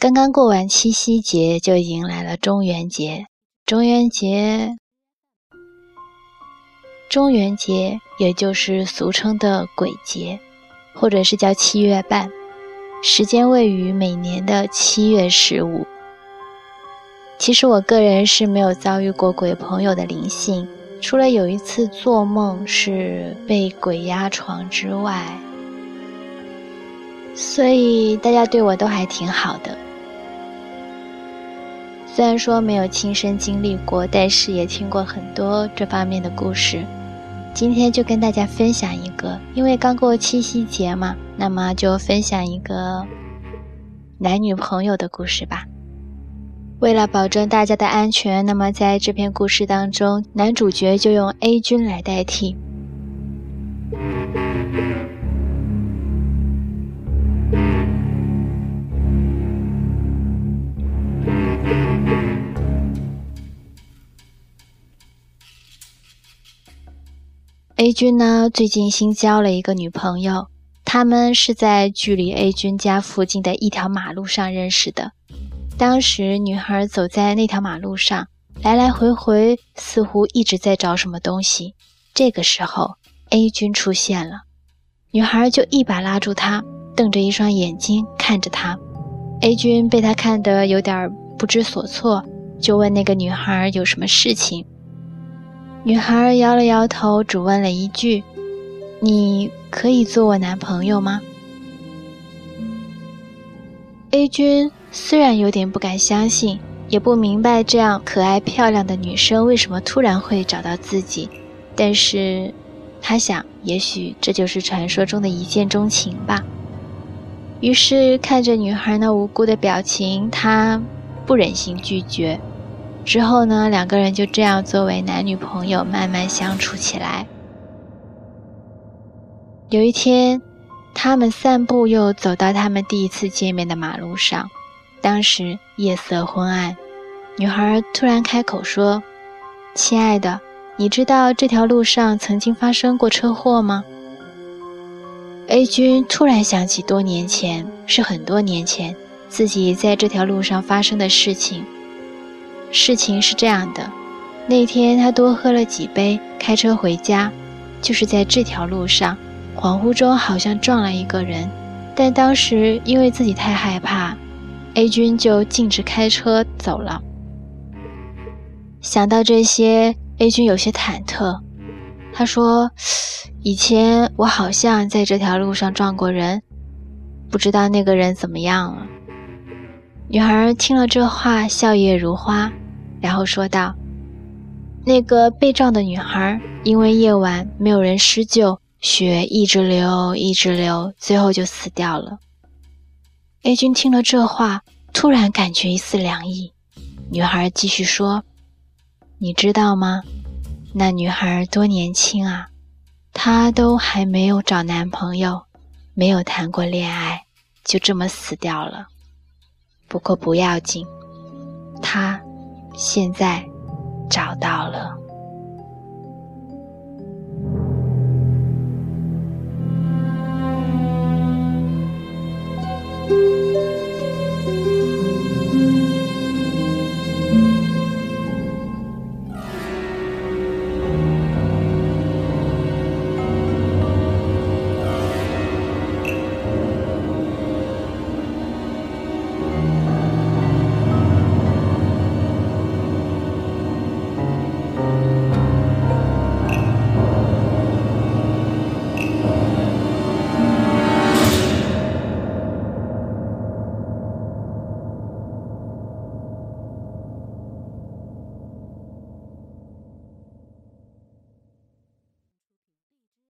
刚刚过完七夕节，就迎来了中元节。中元节，中元节也就是俗称的鬼节，或者是叫七月半，时间位于每年的七月十五。其实我个人是没有遭遇过鬼朋友的灵性，除了有一次做梦是被鬼压床之外，所以大家对我都还挺好的。虽然说没有亲身经历过，但是也听过很多这方面的故事。今天就跟大家分享一个，因为刚过七夕节嘛，那么就分享一个男女朋友的故事吧。为了保证大家的安全，那么在这篇故事当中，男主角就用 A 君来代替。A 君呢，最近新交了一个女朋友，他们是在距离 A 君家附近的一条马路上认识的。当时女孩走在那条马路上，来来回回，似乎一直在找什么东西。这个时候，A 君出现了，女孩就一把拉住他，瞪着一双眼睛看着他。A 君被他看得有点不知所措，就问那个女孩有什么事情。女孩摇了摇头，只问了一句：“你可以做我男朋友吗？”A 君虽然有点不敢相信，也不明白这样可爱漂亮的女生为什么突然会找到自己，但是他想，也许这就是传说中的一见钟情吧。于是看着女孩那无辜的表情，他不忍心拒绝。之后呢，两个人就这样作为男女朋友慢慢相处起来。有一天，他们散步，又走到他们第一次见面的马路上。当时夜色昏暗，女孩突然开口说：“亲爱的，你知道这条路上曾经发生过车祸吗？”A 君突然想起多年前，是很多年前，自己在这条路上发生的事情。事情是这样的，那天他多喝了几杯，开车回家，就是在这条路上，恍惚中好像撞了一个人，但当时因为自己太害怕，A 君就径直开车走了。想到这些，A 君有些忐忑，他说：“以前我好像在这条路上撞过人，不知道那个人怎么样了。”女孩听了这话，笑靥如花。然后说道：“那个被撞的女孩，因为夜晚没有人施救，血一直流，一直流，最后就死掉了。”A 君听了这话，突然感觉一丝凉意。女孩继续说：“你知道吗？那女孩多年轻啊，她都还没有找男朋友，没有谈过恋爱，就这么死掉了。不过不要紧，她……”现在找到了。